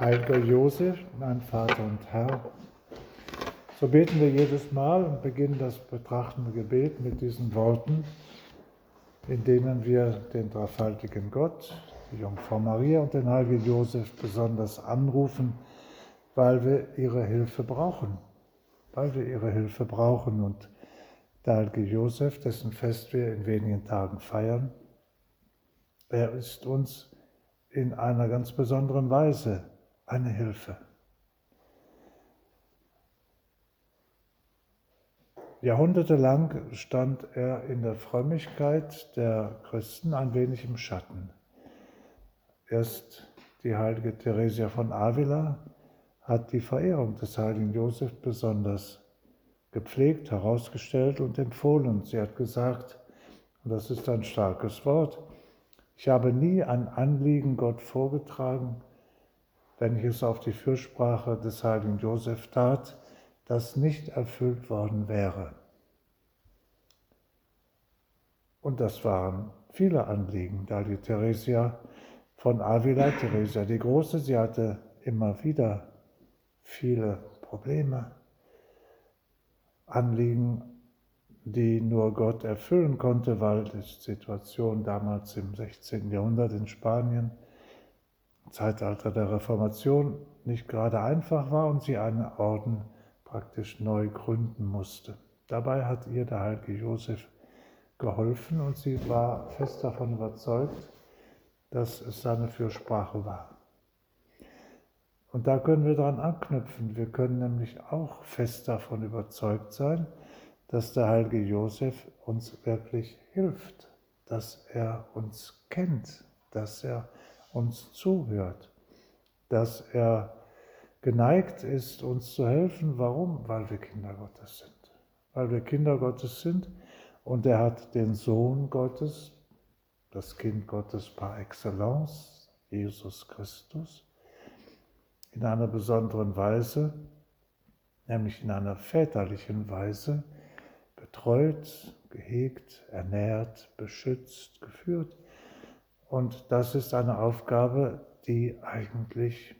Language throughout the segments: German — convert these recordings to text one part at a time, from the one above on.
Heiliger Josef, mein Vater und Herr, so beten wir jedes Mal und beginnen das betrachtende Gebet mit diesen Worten, in denen wir den dreifaltigen Gott, die Jungfrau Maria und den heiligen Josef besonders anrufen, weil wir ihre Hilfe brauchen, weil wir ihre Hilfe brauchen. Und der heilige Josef, dessen Fest wir in wenigen Tagen feiern, er ist uns in einer ganz besonderen Weise eine Hilfe. Jahrhundertelang stand er in der Frömmigkeit der Christen ein wenig im Schatten. Erst die heilige Theresia von Avila hat die Verehrung des heiligen Josef besonders gepflegt, herausgestellt und empfohlen. Sie hat gesagt, und das ist ein starkes Wort, ich habe nie ein Anliegen Gott vorgetragen, wenn ich es auf die Fürsprache des heiligen Josef tat, das nicht erfüllt worden wäre. Und das waren viele Anliegen, da die Theresia von Avila, Theresia die Große, sie hatte immer wieder viele Probleme, Anliegen, die nur Gott erfüllen konnte, weil die Situation damals im 16. Jahrhundert in Spanien, Zeitalter der Reformation, nicht gerade einfach war und sie einen Orden praktisch neu gründen musste. Dabei hat ihr der heilige Josef geholfen und sie war fest davon überzeugt, dass es seine Fürsprache war. Und da können wir daran anknüpfen. Wir können nämlich auch fest davon überzeugt sein, dass der heilige Josef uns wirklich hilft, dass er uns kennt, dass er uns zuhört, dass er geneigt ist, uns zu helfen. Warum? Weil wir Kinder Gottes sind. Weil wir Kinder Gottes sind und er hat den Sohn Gottes, das Kind Gottes par excellence, Jesus Christus, in einer besonderen Weise, nämlich in einer väterlichen Weise, betreut, gehegt, ernährt, beschützt, geführt. Und das ist eine Aufgabe, die eigentlich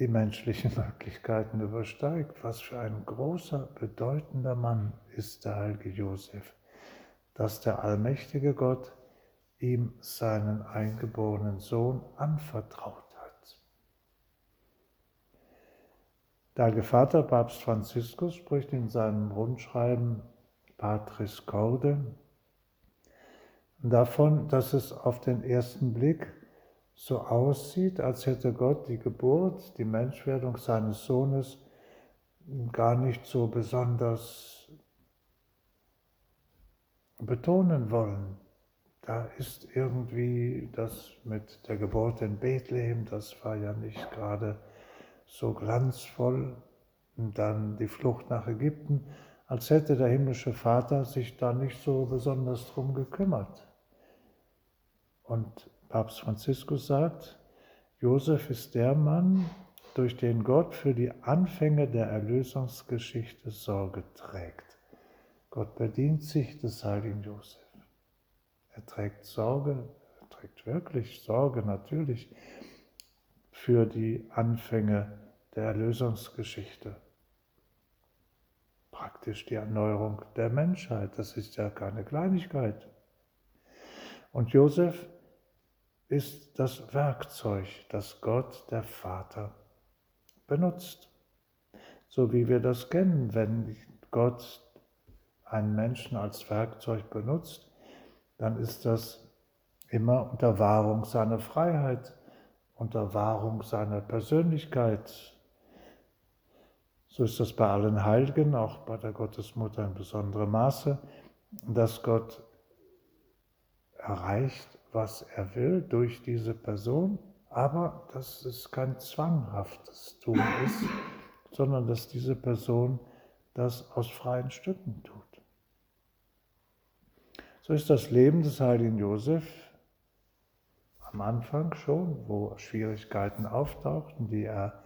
die menschlichen Möglichkeiten übersteigt. Was für ein großer, bedeutender Mann ist der heilige Josef, dass der allmächtige Gott ihm seinen eingeborenen Sohn anvertraut Der Heilige Vater, Papst Franziskus, spricht in seinem Rundschreiben Patris Corde davon, dass es auf den ersten Blick so aussieht, als hätte Gott die Geburt, die Menschwerdung seines Sohnes gar nicht so besonders betonen wollen. Da ist irgendwie das mit der Geburt in Bethlehem, das war ja nicht gerade so glanzvoll und dann die Flucht nach Ägypten, als hätte der himmlische Vater sich da nicht so besonders drum gekümmert. Und Papst Franziskus sagt, Josef ist der Mann, durch den Gott für die Anfänge der Erlösungsgeschichte Sorge trägt. Gott bedient sich des heiligen Josef. Er trägt Sorge, er trägt wirklich Sorge natürlich für die Anfänge der Erlösungsgeschichte. Praktisch die Erneuerung der Menschheit, das ist ja keine Kleinigkeit. Und Josef ist das Werkzeug, das Gott, der Vater, benutzt. So wie wir das kennen, wenn Gott einen Menschen als Werkzeug benutzt, dann ist das immer unter Wahrung seiner Freiheit, unter Wahrung seiner Persönlichkeit. So ist das bei allen Heiligen, auch bei der Gottesmutter in besonderem Maße, dass Gott erreicht, was er will durch diese Person, aber dass es kein zwanghaftes Tun ist, sondern dass diese Person das aus freien Stücken tut. So ist das Leben des heiligen Josef am Anfang schon, wo Schwierigkeiten auftauchten, die er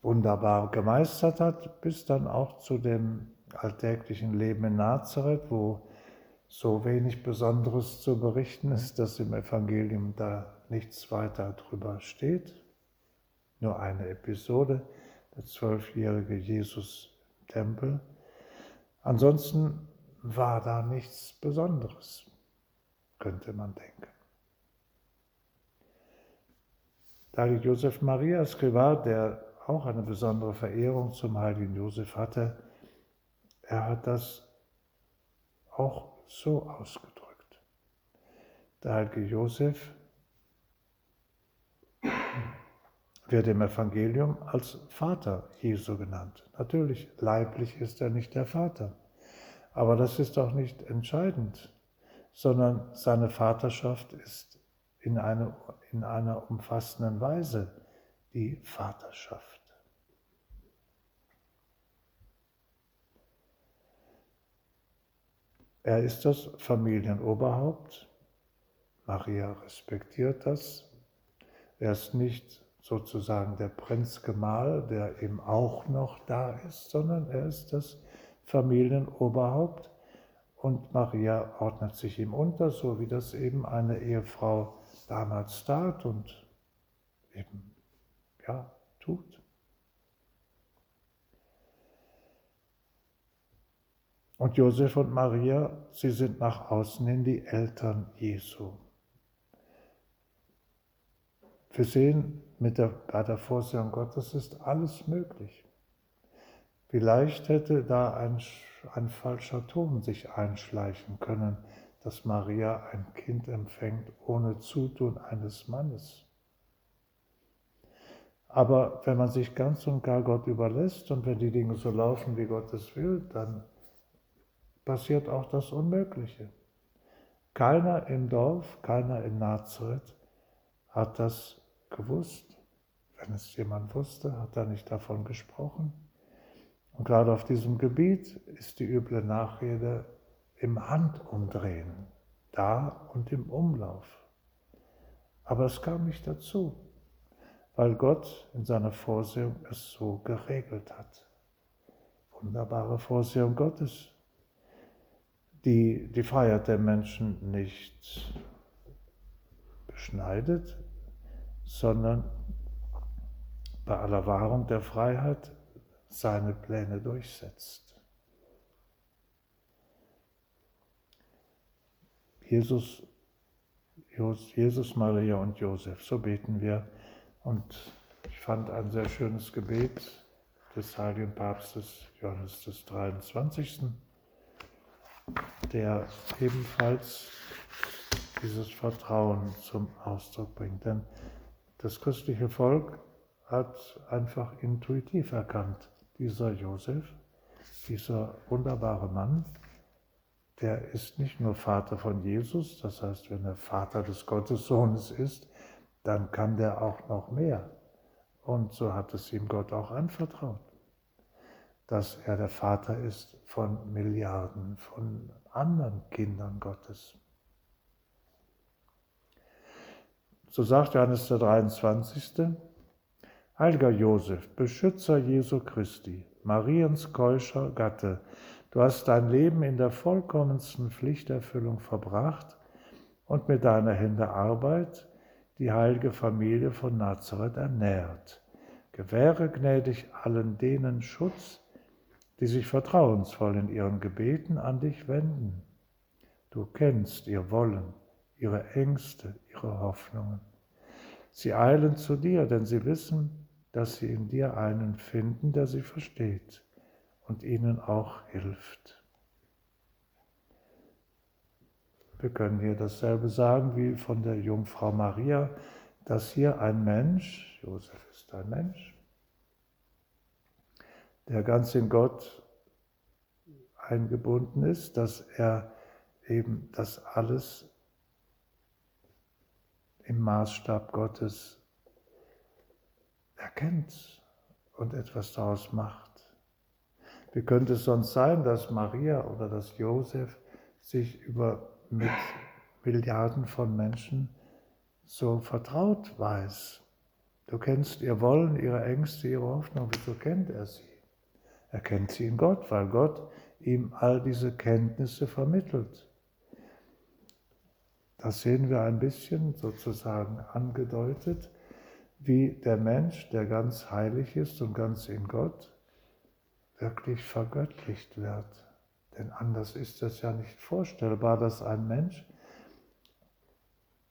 wunderbar gemeistert hat, bis dann auch zu dem alltäglichen Leben in Nazareth, wo so wenig Besonderes zu berichten ist, dass im Evangelium da nichts weiter drüber steht, nur eine Episode, der zwölfjährige Jesus im Tempel. Ansonsten war da nichts Besonderes, könnte man denken. Da Josef Maria Scriva, der auch eine besondere Verehrung zum heiligen Josef hatte, er hat das auch so ausgedrückt. Der heilige Josef wird im Evangelium als Vater Jesu genannt. Natürlich, leiblich ist er nicht der Vater, aber das ist auch nicht entscheidend, sondern seine Vaterschaft ist in, eine, in einer umfassenden Weise die Vaterschaft. Er ist das Familienoberhaupt. Maria respektiert das. Er ist nicht sozusagen der Prinzgemahl, der eben auch noch da ist, sondern er ist das Familienoberhaupt und Maria ordnet sich ihm unter, so wie das eben eine Ehefrau damals tat und eben ja tut. Und Josef und Maria, sie sind nach außen hin die Eltern Jesu. Wir sehen mit der, bei der Vorsehung Gottes ist alles möglich. Vielleicht hätte da ein, ein falscher Ton sich einschleichen können, dass Maria ein Kind empfängt ohne Zutun eines Mannes. Aber wenn man sich ganz und gar Gott überlässt und wenn die Dinge so laufen, wie Gott es will, dann passiert auch das Unmögliche. Keiner im Dorf, keiner in Nazareth hat das gewusst. Wenn es jemand wusste, hat er nicht davon gesprochen. Und gerade auf diesem Gebiet ist die üble Nachrede im Handumdrehen, da und im Umlauf. Aber es kam nicht dazu, weil Gott in seiner Vorsehung es so geregelt hat. Wunderbare Vorsehung Gottes, die die Freiheit der Menschen nicht beschneidet, sondern bei aller Wahrung der Freiheit seine Pläne durchsetzt. Jesus, Jesus, Maria und Josef, so beten wir. Und ich fand ein sehr schönes Gebet des heiligen Papstes Johannes des 23., der ebenfalls dieses Vertrauen zum Ausdruck bringt. Denn das christliche Volk hat einfach intuitiv erkannt, dieser Josef, dieser wunderbare Mann, der ist nicht nur Vater von Jesus, das heißt, wenn er Vater des Gottessohnes ist, dann kann der auch noch mehr. Und so hat es ihm Gott auch anvertraut, dass er der Vater ist von Milliarden von anderen Kindern Gottes. So sagt Johannes der 23. Heiliger Josef, Beschützer Jesu Christi, Mariens keuscher Gatte, du hast dein Leben in der vollkommensten Pflichterfüllung verbracht und mit deiner Hände Arbeit die heilige Familie von Nazareth ernährt. Gewähre gnädig allen denen Schutz, die sich vertrauensvoll in ihren Gebeten an dich wenden. Du kennst ihr Wollen, ihre Ängste, ihre Hoffnungen. Sie eilen zu dir, denn sie wissen, dass sie in dir einen finden, der sie versteht und ihnen auch hilft. Wir können hier dasselbe sagen wie von der Jungfrau Maria, dass hier ein Mensch, Josef ist ein Mensch, der ganz in Gott eingebunden ist, dass er eben das alles im Maßstab Gottes erkennt und etwas daraus macht. Wie könnte es sonst sein, dass Maria oder dass Josef sich über mit Milliarden von Menschen so vertraut weiß? Du kennst ihr Wollen, ihre Ängste, ihre Hoffnung. Wieso kennt er sie? Er kennt sie in Gott, weil Gott ihm all diese Kenntnisse vermittelt. Das sehen wir ein bisschen sozusagen angedeutet, wie der Mensch, der ganz heilig ist und ganz in Gott, wirklich vergöttlicht wird. Denn anders ist es ja nicht vorstellbar, dass ein Mensch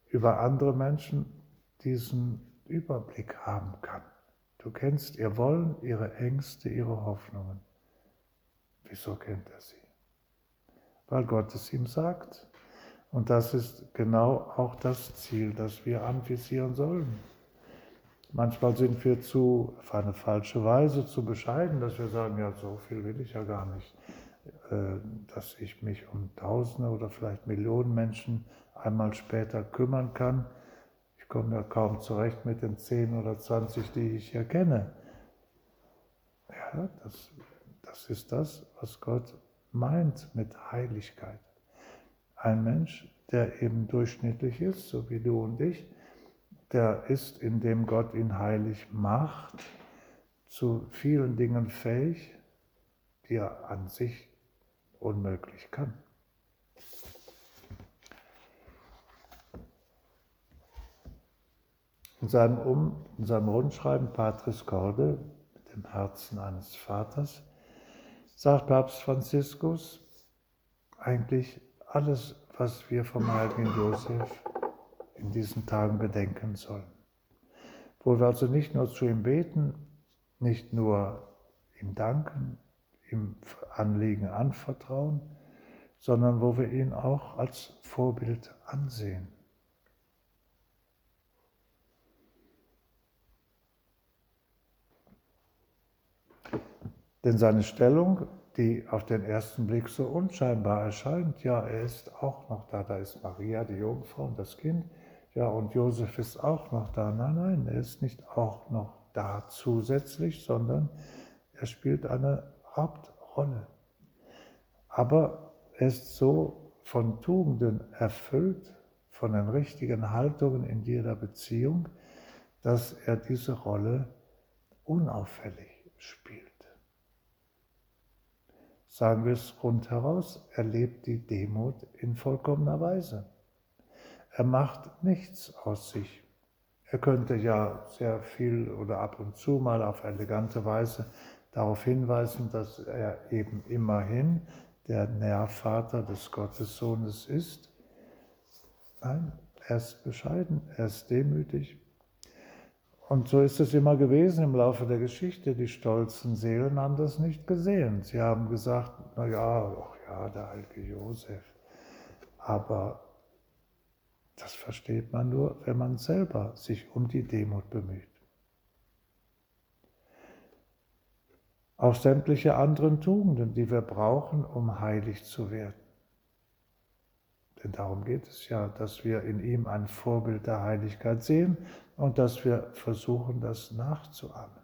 über andere Menschen diesen Überblick haben kann. Du kennst ihr Wollen, ihre Ängste, ihre Hoffnungen. Wieso kennt er sie? Weil Gott es ihm sagt. Und das ist genau auch das Ziel, das wir anvisieren sollen. Manchmal sind wir zu, auf eine falsche Weise zu bescheiden, dass wir sagen, ja, so viel will ich ja gar nicht, äh, dass ich mich um Tausende oder vielleicht Millionen Menschen einmal später kümmern kann. Komme ja kaum zurecht mit den 10 oder 20, die ich hier kenne. Ja, das, das ist das, was Gott meint mit Heiligkeit. Ein Mensch, der eben durchschnittlich ist, so wie du und ich, der ist, indem Gott ihn heilig macht, zu vielen Dingen fähig, die er an sich unmöglich kann. In seinem, um, in seinem Rundschreiben Patris Corde, mit dem Herzen eines Vaters, sagt Papst Franziskus eigentlich alles, was wir vom heiligen Josef in diesen Tagen bedenken sollen. Wo wir also nicht nur zu ihm beten, nicht nur ihm danken, ihm Anliegen anvertrauen, sondern wo wir ihn auch als Vorbild ansehen. Denn seine Stellung, die auf den ersten Blick so unscheinbar erscheint, ja, er ist auch noch da, da ist Maria, die Jungfrau und das Kind, ja, und Josef ist auch noch da. Nein, nein, er ist nicht auch noch da zusätzlich, sondern er spielt eine Hauptrolle. Aber er ist so von Tugenden erfüllt, von den richtigen Haltungen in jeder Beziehung, dass er diese Rolle unauffällig spielt. Sagen wir es rundheraus, er lebt die Demut in vollkommener Weise. Er macht nichts aus sich. Er könnte ja sehr viel oder ab und zu mal auf elegante Weise darauf hinweisen, dass er eben immerhin der Nährvater des Gottessohnes ist. Nein, er ist bescheiden, er ist demütig. Und so ist es immer gewesen im Laufe der Geschichte. Die stolzen Seelen haben das nicht gesehen. Sie haben gesagt, na ja, ach ja, der heilige Josef. Aber das versteht man nur, wenn man selber sich um die Demut bemüht. Auch sämtliche anderen Tugenden, die wir brauchen, um heilig zu werden. Denn darum geht es ja, dass wir in ihm ein Vorbild der Heiligkeit sehen und dass wir versuchen, das nachzuahmen.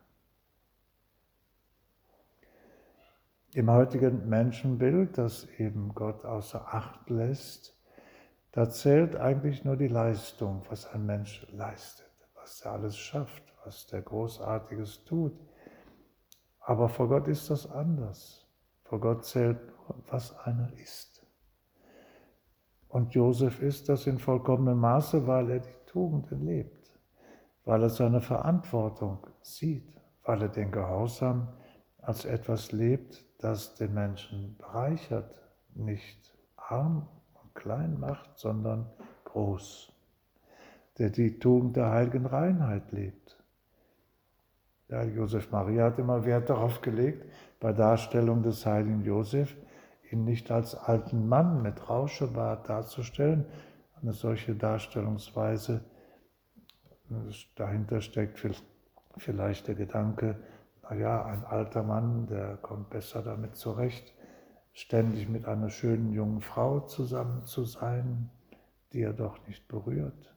Im heutigen Menschenbild, das eben Gott außer Acht lässt, da zählt eigentlich nur die Leistung, was ein Mensch leistet, was er alles schafft, was der Großartiges tut. Aber vor Gott ist das anders. Vor Gott zählt nur, was einer ist. Und Josef ist das in vollkommenem Maße, weil er die Tugenden lebt, weil er seine Verantwortung sieht, weil er den Gehorsam als etwas lebt, das den Menschen bereichert, nicht arm klein macht, sondern groß, der die Tugend der heiligen Reinheit lebt. Ja, Josef Maria hat immer Wert darauf gelegt, bei Darstellung des heiligen Josef ihn nicht als alten Mann mit Rauschebart darzustellen. Eine solche Darstellungsweise, dahinter steckt vielleicht der Gedanke, naja, ein alter Mann, der kommt besser damit zurecht, ständig mit einer schönen jungen Frau zusammen zu sein, die er doch nicht berührt.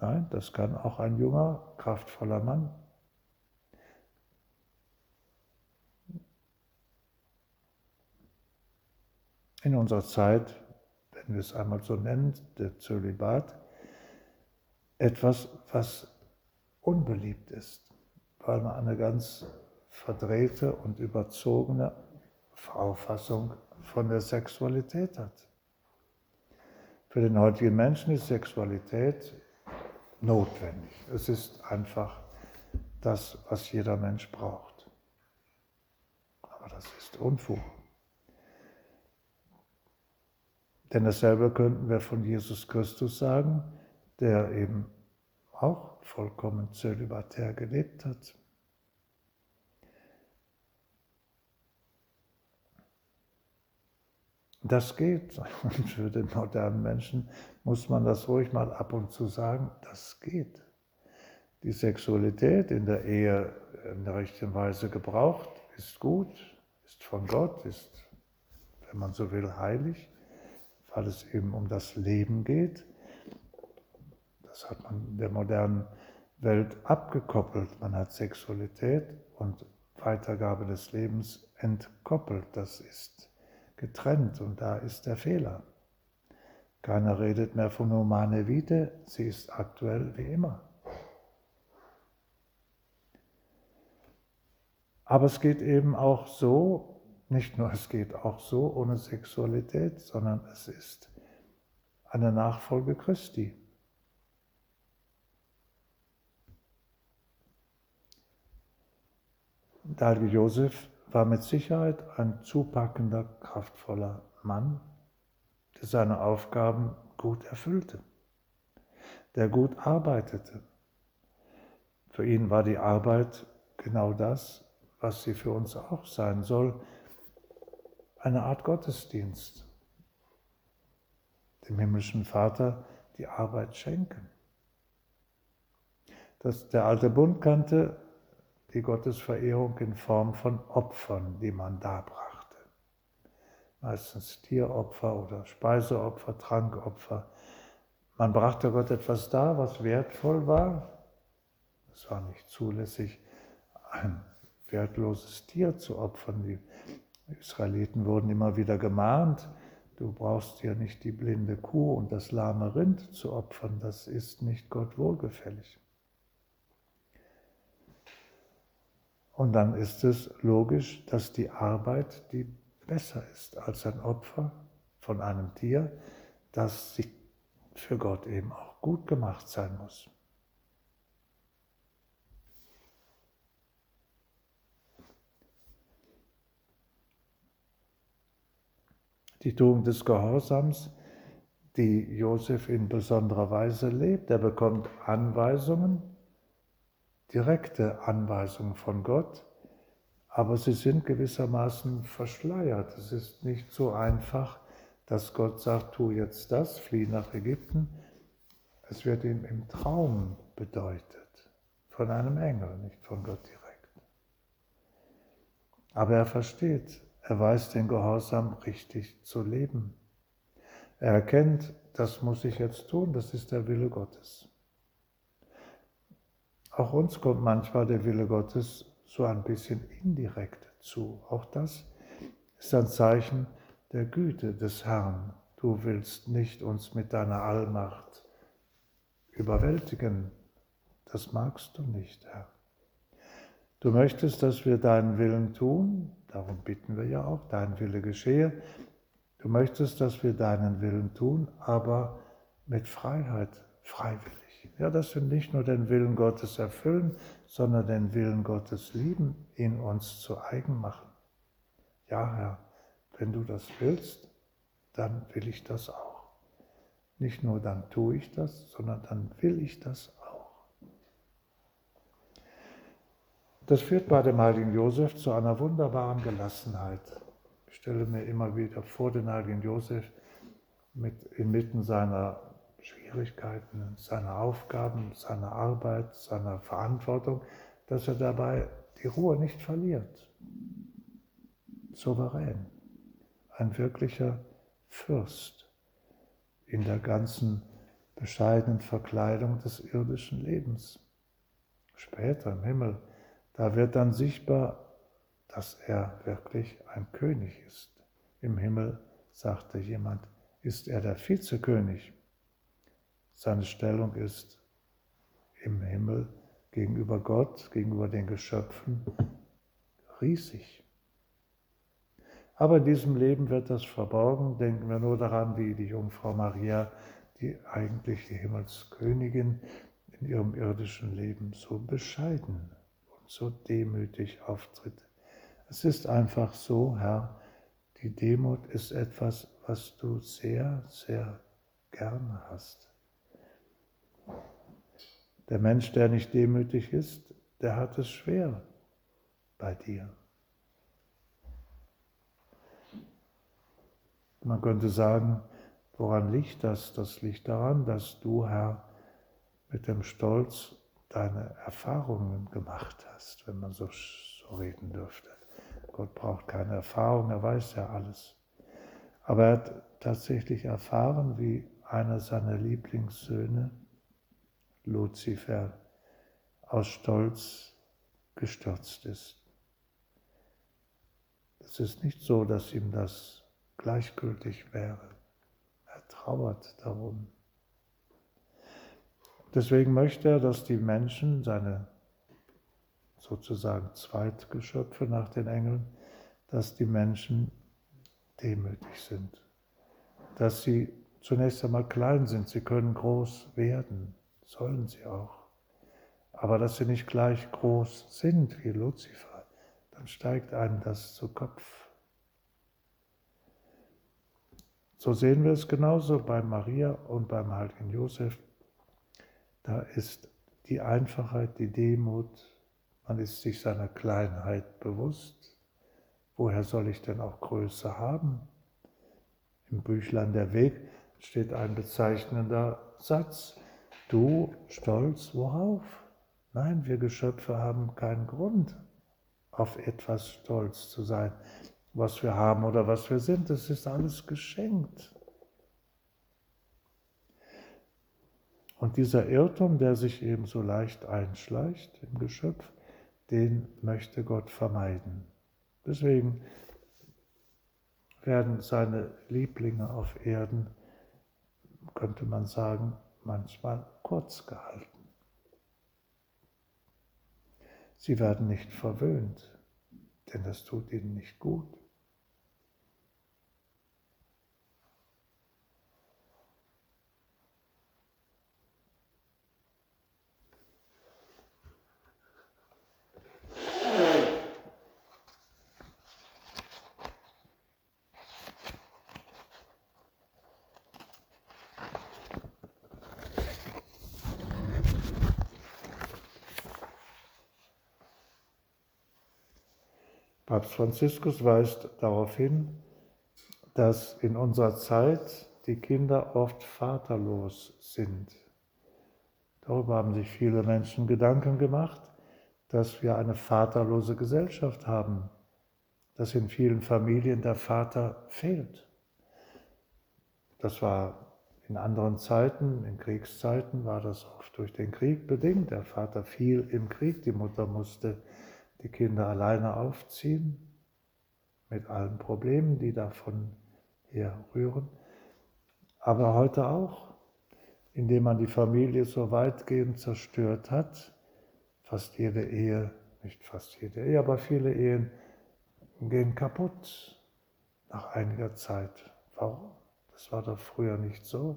Nein, das kann auch ein junger, kraftvoller Mann. In unserer Zeit, wenn wir es einmal so nennen, der Zölibat, etwas, was unbeliebt ist, weil man eine ganz verdrehte und überzogene Auffassung von der Sexualität hat. Für den heutigen Menschen ist Sexualität notwendig. Es ist einfach das, was jeder Mensch braucht. Aber das ist Unfug. Denn dasselbe könnten wir von Jesus Christus sagen, der eben auch vollkommen zölibatär gelebt hat. Das geht. Und für den modernen Menschen muss man das ruhig mal ab und zu sagen, das geht. Die Sexualität in der Ehe in der richtigen Weise gebraucht ist gut, ist von Gott, ist, wenn man so will, heilig, weil es eben um das Leben geht. Das hat man der modernen Welt abgekoppelt. Man hat Sexualität und Weitergabe des Lebens entkoppelt. Das ist getrennt und da ist der Fehler. Keiner redet mehr von Humane Vitae, sie ist aktuell wie immer. Aber es geht eben auch so, nicht nur es geht auch so ohne Sexualität, sondern es ist eine Nachfolge Christi. Der heilige Josef war mit Sicherheit ein zupackender, kraftvoller Mann, der seine Aufgaben gut erfüllte, der gut arbeitete. Für ihn war die Arbeit genau das, was sie für uns auch sein soll, eine Art Gottesdienst, dem himmlischen Vater die Arbeit schenken. Dass der alte Bund kannte die Gottesverehrung in Form von Opfern, die man darbrachte. Meistens Tieropfer oder Speiseopfer, Trankopfer. Man brachte Gott etwas dar, was wertvoll war. Es war nicht zulässig, ein wertloses Tier zu opfern. Die Israeliten wurden immer wieder gemahnt, du brauchst ja nicht die blinde Kuh und das lahme Rind zu opfern, das ist nicht Gott wohlgefällig. Und dann ist es logisch, dass die Arbeit, die besser ist als ein Opfer von einem Tier, dass sie für Gott eben auch gut gemacht sein muss. Die Tugend des Gehorsams, die Josef in besonderer Weise lebt, er bekommt Anweisungen, direkte Anweisungen von Gott, aber sie sind gewissermaßen verschleiert. Es ist nicht so einfach, dass Gott sagt, tu jetzt das, flieh nach Ägypten. Es wird ihm im Traum bedeutet, von einem Engel, nicht von Gott direkt. Aber er versteht, er weiß den Gehorsam richtig zu leben. Er erkennt, das muss ich jetzt tun, das ist der Wille Gottes. Auch uns kommt manchmal der Wille Gottes so ein bisschen indirekt zu. Auch das ist ein Zeichen der Güte des Herrn. Du willst nicht uns mit deiner Allmacht überwältigen. Das magst du nicht, Herr. Du möchtest, dass wir deinen Willen tun, darum bitten wir ja auch, dein Wille geschehe. Du möchtest, dass wir deinen Willen tun, aber mit Freiheit, freiwillig. Ja, dass wir nicht nur den Willen Gottes erfüllen, sondern den Willen Gottes lieben, ihn uns zu eigen machen. Ja, Herr, wenn du das willst, dann will ich das auch. Nicht nur dann tue ich das, sondern dann will ich das auch. Das führt bei dem heiligen Josef zu einer wunderbaren Gelassenheit. Ich stelle mir immer wieder vor den heiligen Josef mit inmitten seiner Schwierigkeiten, seiner Aufgaben, seiner Arbeit, seiner Verantwortung, dass er dabei die Ruhe nicht verliert. Souverän, ein wirklicher Fürst in der ganzen bescheidenen Verkleidung des irdischen Lebens. Später im Himmel, da wird dann sichtbar, dass er wirklich ein König ist. Im Himmel, sagte jemand, ist er der Vizekönig. Seine Stellung ist im Himmel gegenüber Gott, gegenüber den Geschöpfen riesig. Aber in diesem Leben wird das verborgen. Denken wir nur daran, wie die Jungfrau Maria, die eigentliche Himmelskönigin, in ihrem irdischen Leben so bescheiden und so demütig auftritt. Es ist einfach so, Herr, die Demut ist etwas, was du sehr, sehr gern hast. Der Mensch, der nicht demütig ist, der hat es schwer bei dir. Man könnte sagen, woran liegt das? Das liegt daran, dass du, Herr, mit dem Stolz deine Erfahrungen gemacht hast, wenn man so, so reden dürfte. Gott braucht keine Erfahrung, er weiß ja alles. Aber er hat tatsächlich erfahren, wie einer seiner Lieblingssöhne, Luzifer, aus Stolz gestürzt ist. Es ist nicht so, dass ihm das gleichgültig wäre. Er trauert darum. Deswegen möchte er, dass die Menschen, seine sozusagen Zweitgeschöpfe nach den Engeln, dass die Menschen demütig sind, dass sie zunächst einmal klein sind, sie können groß werden, sollen sie auch, aber dass sie nicht gleich groß sind wie Luzifer, dann steigt einem das zu Kopf. So sehen wir es genauso bei Maria und beim heiligen Josef. Da ist die Einfachheit, die Demut, man ist sich seiner Kleinheit bewusst. Woher soll ich denn auch Größe haben? Im Büchlein der Weg steht ein bezeichnender Satz. Du stolz worauf? Nein, wir Geschöpfe haben keinen Grund, auf etwas stolz zu sein was wir haben oder was wir sind. Das ist alles geschenkt. Und dieser Irrtum, der sich eben so leicht einschleicht im Geschöpf, den möchte Gott vermeiden. Deswegen werden seine Lieblinge auf Erden, könnte man sagen, manchmal kurz gehalten. Sie werden nicht verwöhnt, denn das tut ihnen nicht gut. Papst Franziskus weist darauf hin, dass in unserer Zeit die Kinder oft vaterlos sind. Darüber haben sich viele Menschen Gedanken gemacht, dass wir eine vaterlose Gesellschaft haben, dass in vielen Familien der Vater fehlt. Das war in anderen Zeiten, in Kriegszeiten war das oft durch den Krieg bedingt. Der Vater fiel im Krieg, die Mutter musste die Kinder alleine aufziehen, mit allen Problemen, die davon herrühren. Aber heute auch, indem man die Familie so weitgehend zerstört hat, fast jede Ehe, nicht fast jede Ehe, aber viele Ehen gehen kaputt nach einiger Zeit. Warum? Das war doch früher nicht so.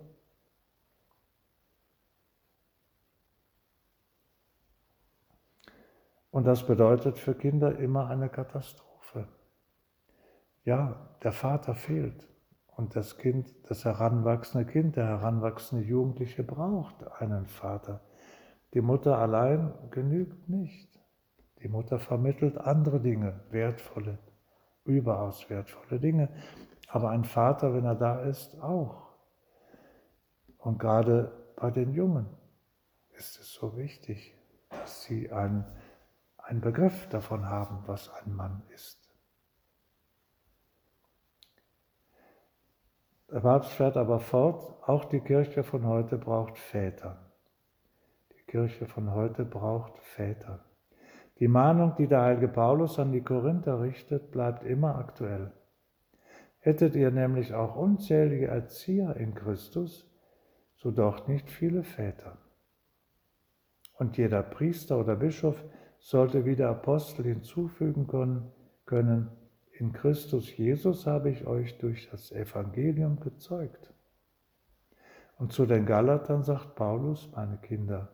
Und das bedeutet für Kinder immer eine Katastrophe. Ja, der Vater fehlt und das Kind, das heranwachsende Kind, der heranwachsende Jugendliche braucht einen Vater. Die Mutter allein genügt nicht. Die Mutter vermittelt andere Dinge, wertvolle, überaus wertvolle Dinge. Aber ein Vater, wenn er da ist, auch. Und gerade bei den Jungen ist es so wichtig, dass sie einen einen Begriff davon haben, was ein Mann ist. Der Papst fährt aber fort, auch die Kirche von heute braucht Väter. Die Kirche von heute braucht Väter. Die Mahnung, die der heilige Paulus an die Korinther richtet, bleibt immer aktuell. Hättet ihr nämlich auch unzählige Erzieher in Christus, so doch nicht viele Väter. Und jeder Priester oder Bischof sollte wie der Apostel hinzufügen können, können in Christus Jesus habe ich euch durch das Evangelium gezeugt. Und zu den Galatern sagt Paulus, meine Kinder,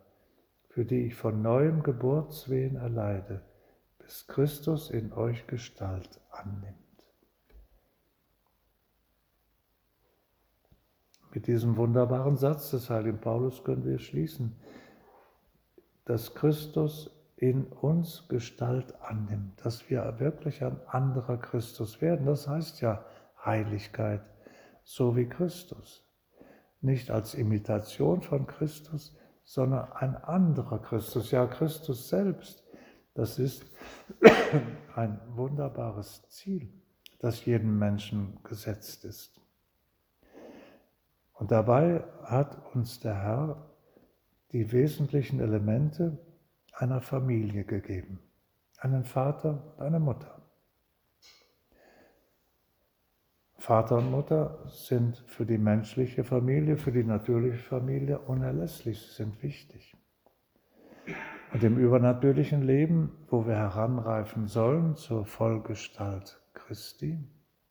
für die ich von neuem Geburtswehen erleide, bis Christus in euch Gestalt annimmt. Mit diesem wunderbaren Satz des heiligen Paulus können wir schließen, dass Christus in uns Gestalt annimmt, dass wir wirklich ein anderer Christus werden. Das heißt ja Heiligkeit, so wie Christus. Nicht als Imitation von Christus, sondern ein anderer Christus, ja Christus selbst. Das ist ein wunderbares Ziel, das jedem Menschen gesetzt ist. Und dabei hat uns der Herr die wesentlichen Elemente einer Familie gegeben. Einen Vater und eine Mutter. Vater und Mutter sind für die menschliche Familie, für die natürliche Familie unerlässlich, sie sind wichtig. Und im übernatürlichen Leben, wo wir heranreifen sollen zur Vollgestalt Christi,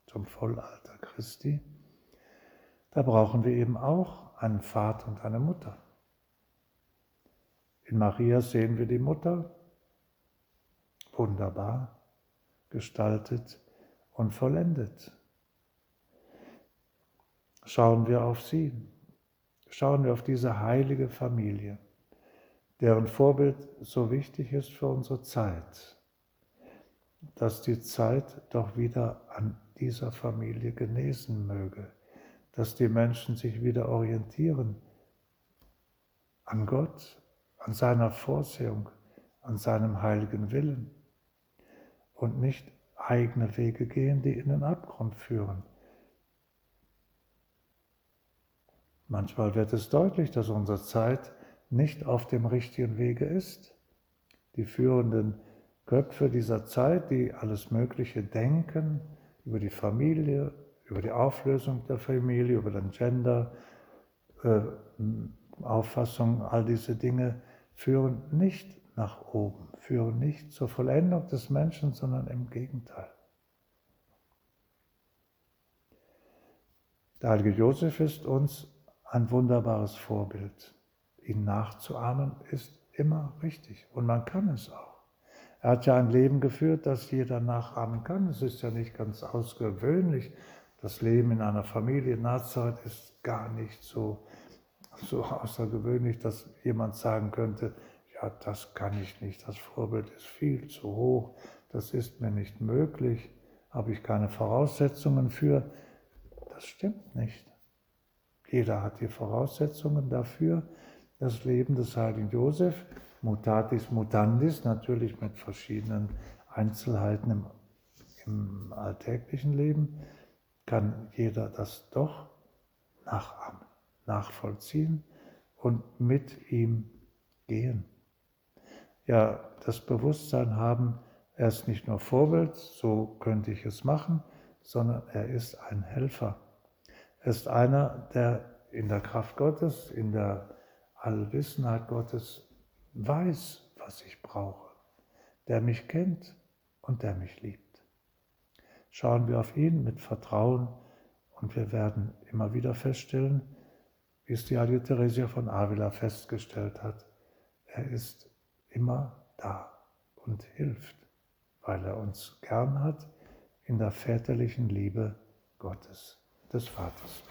zum Vollalter Christi, da brauchen wir eben auch einen Vater und eine Mutter. In Maria sehen wir die Mutter, wunderbar. Gestaltet und vollendet. Schauen wir auf sie, schauen wir auf diese heilige Familie, deren Vorbild so wichtig ist für unsere Zeit, dass die Zeit doch wieder an dieser Familie genesen möge dass die Menschen sich wieder orientieren an Gott, an seiner Vorsehung, an seinem heiligen Willen und nicht eigene Wege gehen, die in den Abgrund führen. Manchmal wird es deutlich, dass unsere Zeit nicht auf dem richtigen Wege ist. Die führenden Köpfe dieser Zeit, die alles Mögliche denken über die Familie, über die Auflösung der Familie, über den Gender, äh, Auffassung, all diese Dinge führen nicht nach oben, führen nicht zur Vollendung des Menschen, sondern im Gegenteil. Der heilige Josef ist uns ein wunderbares Vorbild. Ihn nachzuahmen ist immer richtig und man kann es auch. Er hat ja ein Leben geführt, das jeder nachahmen kann. Es ist ja nicht ganz ausgewöhnlich, das Leben in einer Familie in Nazareth ist gar nicht so, so außergewöhnlich, dass jemand sagen könnte, ja, das kann ich nicht, das Vorbild ist viel zu hoch, das ist mir nicht möglich, habe ich keine Voraussetzungen für. Das stimmt nicht. Jeder hat die Voraussetzungen dafür. Das Leben des heiligen Josef, mutatis mutandis, natürlich mit verschiedenen Einzelheiten im, im alltäglichen Leben, kann jeder das doch nachvollziehen und mit ihm gehen. Ja, das Bewusstsein haben, er ist nicht nur Vorbild, so könnte ich es machen, sondern er ist ein Helfer. Er ist einer, der in der Kraft Gottes, in der Allwissenheit Gottes weiß, was ich brauche, der mich kennt und der mich liebt schauen wir auf ihn mit Vertrauen und wir werden immer wieder feststellen, wie es die Heilige Theresia von Avila festgestellt hat, er ist immer da und hilft, weil er uns gern hat in der väterlichen Liebe Gottes, des Vaters.